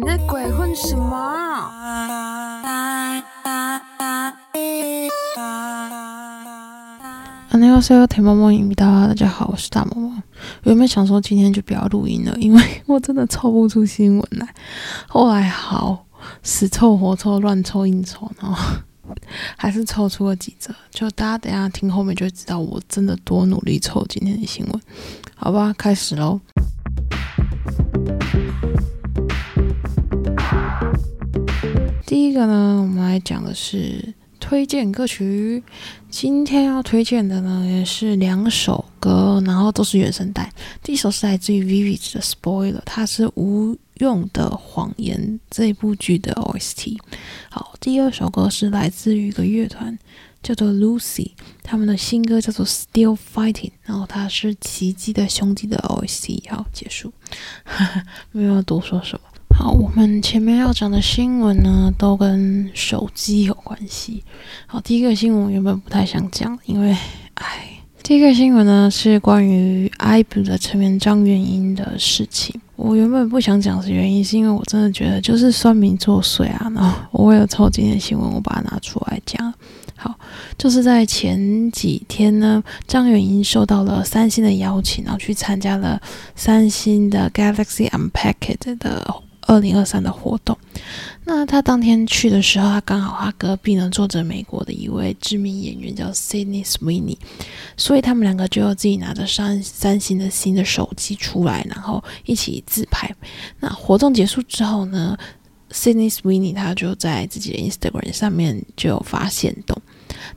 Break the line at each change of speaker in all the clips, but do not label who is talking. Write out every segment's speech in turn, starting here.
你在鬼混什么？
大家好，我是大魔王。我原本想说今天就不要录音了，因为我真的凑不出新闻来。后来好死凑活凑乱凑硬凑，然后 还是抽出了几则。就大家等下听后面就知道我真的多努力抽今天的新闻，好吧？开始喽。第一个呢，我们来讲的是推荐歌曲。今天要推荐的呢，也是两首歌，然后都是原声带。第一首是来自于 Vivid 的 Spoiler，它是《无用的谎言》这部剧的 OST。好，第二首歌是来自于一个乐团，叫做 Lucy，他们的新歌叫做 Still Fighting，然后它是奇迹的兄弟的 OST。好，结束，没有多说什么。好，我们前面要讲的新闻呢，都跟手机有关系。好，第一个新闻原本不太想讲，因为，哎，第一个新闻呢是关于 IVE 的成员张元英的事情。我原本不想讲的原因，是因为我真的觉得就是酸民作祟啊。然后我为了凑今天新闻，我把它拿出来讲。好，就是在前几天呢，张元英受到了三星的邀请，然后去参加了三星的 Galaxy Unpacked 的。二零二三的活动，那他当天去的时候，他刚好他隔壁呢坐着美国的一位知名演员叫 Sydney Sweeney，所以他们两个就自己拿着三三星的新的手机出来，然后一起自拍。那活动结束之后呢，Sydney Sweeney 他就在自己的 Instagram 上面就有发现动。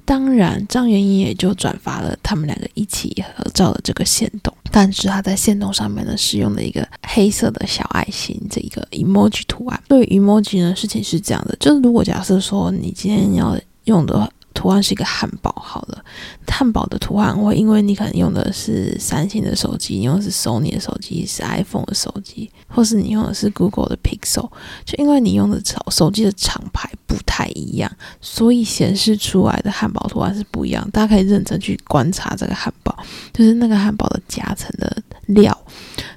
当然，张元英也就转发了他们两个一起合照的这个线动，但是他在线动上面呢，是用了一个黑色的小爱心这一个 emoji 图案。对于 emoji 呢，事情是这样的，就是如果假设说你今天要用的话。图案是一个汉堡，好了，汉堡的图案会因为你可能用的是三星的手机，你用的是 Sony 的手机，是 iPhone 的手机，或是你用的是 Google 的 Pixel，就因为你用的手手机的厂牌不太一样，所以显示出来的汉堡图案是不一样。大家可以认真去观察这个汉堡，就是那个汉堡的夹层的料，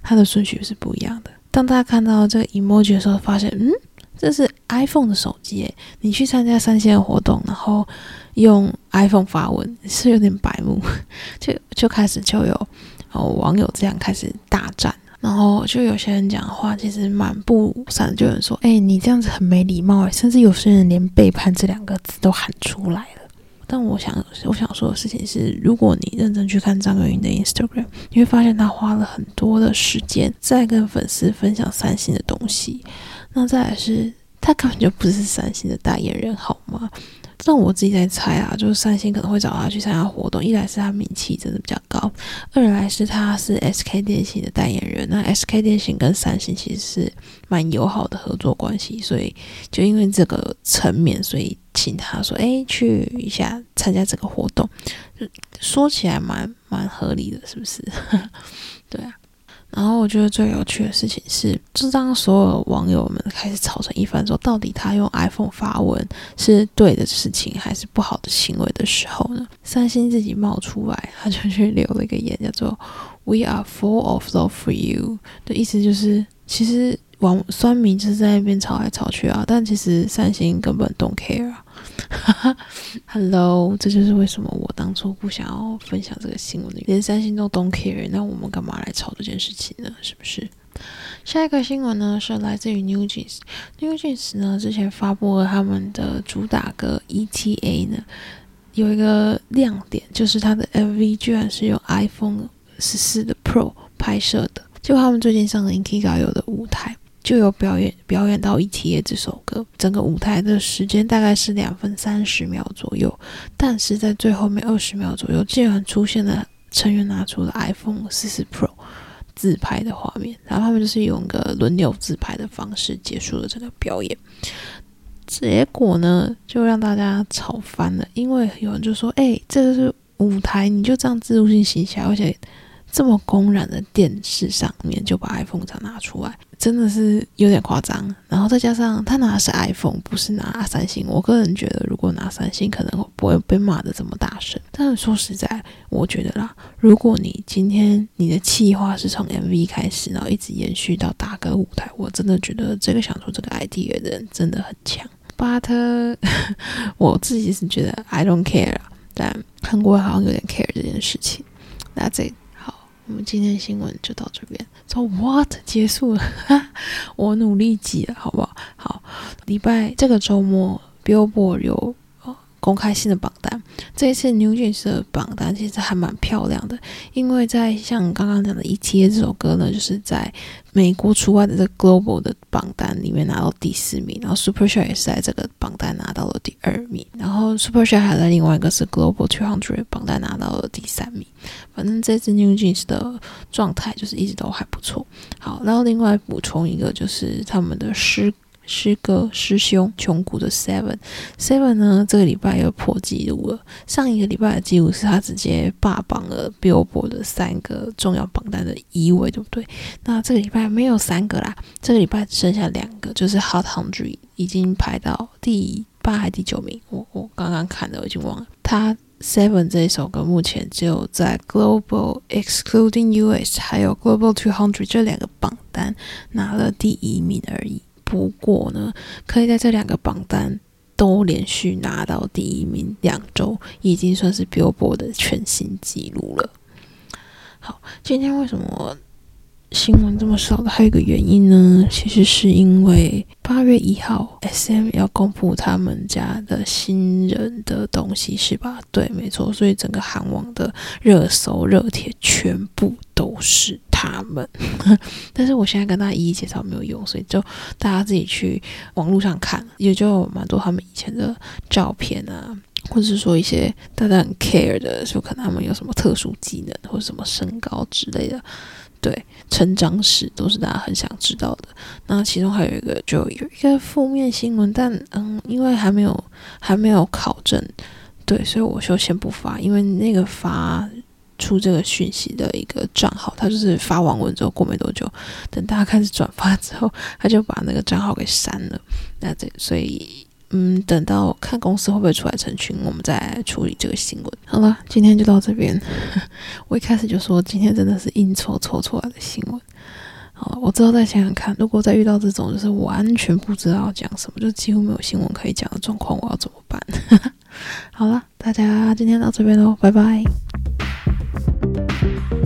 它的顺序是不一样的。当大家看到这个 emoji 的时候，发现，嗯。这是 iPhone 的手机，你去参加三星的活动，然后用 iPhone 发文，是有点白目，就就开始就有哦网友这样开始大战，然后就有些人讲话其实蛮不善，就有人说，哎，你这样子很没礼貌，甚至有些人连背叛这两个字都喊出来了。但我想我想说的事情是，如果你认真去看张元英的 Instagram，你会发现他花了很多的时间在跟粉丝分享三星的东西。那再来是，他根本就不是三星的代言人，好吗？但我自己在猜啊，就是三星可能会找他去参加活动。一来是他名气真的比较高，二来是他是 SK 电信的代言人。那 SK 电信跟三星其实是蛮友好的合作关系，所以就因为这个层面，所以请他说，哎，去一下参加这个活动，说起来蛮蛮合理的，是不是？对啊。然后我觉得最有趣的事情是，就当所有网友们开始吵成一番，说到底他用 iPhone 发文是对的事情还是不好的行为的时候呢，三星自己冒出来，他就去留了一个言，叫做 “We are full of love for you” 的意思就是，其实网酸民就是在那边吵来吵去啊，但其实三星根本 don't care 啊。哈 哈，Hello，这就是为什么我当初不想要分享这个新闻的，连三星都 don't care，那我们干嘛来吵这件事情呢？是不是？下一个新闻呢是来自于 New Jeans，New Jeans 呢之前发布了他们的主打歌 ETA 呢，有一个亮点就是它的 MV 居然是用 iPhone 十四的 Pro 拍摄的，就他们最近上了 Inkiga 有的舞台。就有表演表演到《ETA》这首歌，整个舞台的时间大概是两分三十秒左右，但是在最后面二十秒左右，竟然出现了成员拿出了 iPhone 四四 Pro 自拍的画面，然后他们就是用个轮流自拍的方式结束了这个表演。结果呢，就让大家吵翻了，因为有人就说：“哎，这个是舞台，你就这样自助性行起来，而且。”这么公然的电视上面就把 iPhone 这样拿出来，真的是有点夸张。然后再加上他拿的是 iPhone，不是拿三星。我个人觉得，如果拿三星，可能不会被骂的这么大声。但是说实在，我觉得啦，如果你今天你的企划是从 MV 开始，然后一直延续到大歌舞台，我真的觉得这个想出这个 idea 的人真的很强。But 我自己是觉得 I don't care，但韩国好像有点 care 这件事情。那这，我们今天新闻就到这边。说 What 结束了？我努力挤了，好不好？好，礼拜这个周末 Billboard 有。公开性的榜单，这一次 New Jeans 的榜单其实还蛮漂亮的，因为在像刚刚讲的《一贴》这首歌呢，就是在美国除外的这 Global 的榜单里面拿到第四名，然后 Super Shy 也是在这个榜单拿到了第二名，然后 Super Shy 还在另外一个是 Global Two Hundred 榜单拿到了第三名。反正这次 New Jeans 的状态就是一直都还不错。好，然后另外补充一个就是他们的诗。师哥师兄穷谷的 Seven Seven 呢，这个礼拜又破纪录了。上一个礼拜的记录是他直接霸榜了 Billboard 的三个重要榜单的一位，对不对？那这个礼拜没有三个啦，这个礼拜只剩下两个，就是 Hot Hundred 已经排到第八还第九名。我我刚刚看的，我已经忘了。他 Seven 这一首歌目前只有在 Global Excluding US 还有 Global Two Hundred 这两个榜单拿了第一名而已。不过呢，可以在这两个榜单都连续拿到第一名两周，已经算是 Billboard 的全新纪录了。好，今天为什么？新闻这么少的还有一个原因呢，其实是因为八月一号，S.M 要公布他们家的新人的东西，是吧？对，没错，所以整个韩网的热搜热帖全部都是他们。但是我现在跟大家一一介绍没有用，所以就大家自己去网络上看，也就蛮多他们以前的照片啊，或者是说一些大家很 care 的，说可能他们有什么特殊技能或者什么身高之类的。对，成长史都是大家很想知道的。那其中还有一个，就有一个负面新闻，但嗯，因为还没有还没有考证，对，所以我就先不发。因为那个发出这个讯息的一个账号，他就是发完文之后过没多久，等大家开始转发之后，他就把那个账号给删了。那这所以。嗯，等到看公司会不会出来澄清，我们再处理这个新闻。好了，今天就到这边。我一开始就说今天真的是硬凑凑出来的新闻。好，我之后再想想看，如果再遇到这种就是完全不知道讲什么，就几乎没有新闻可以讲的状况，我要怎么办？好了，大家今天到这边喽，拜拜。Thank you.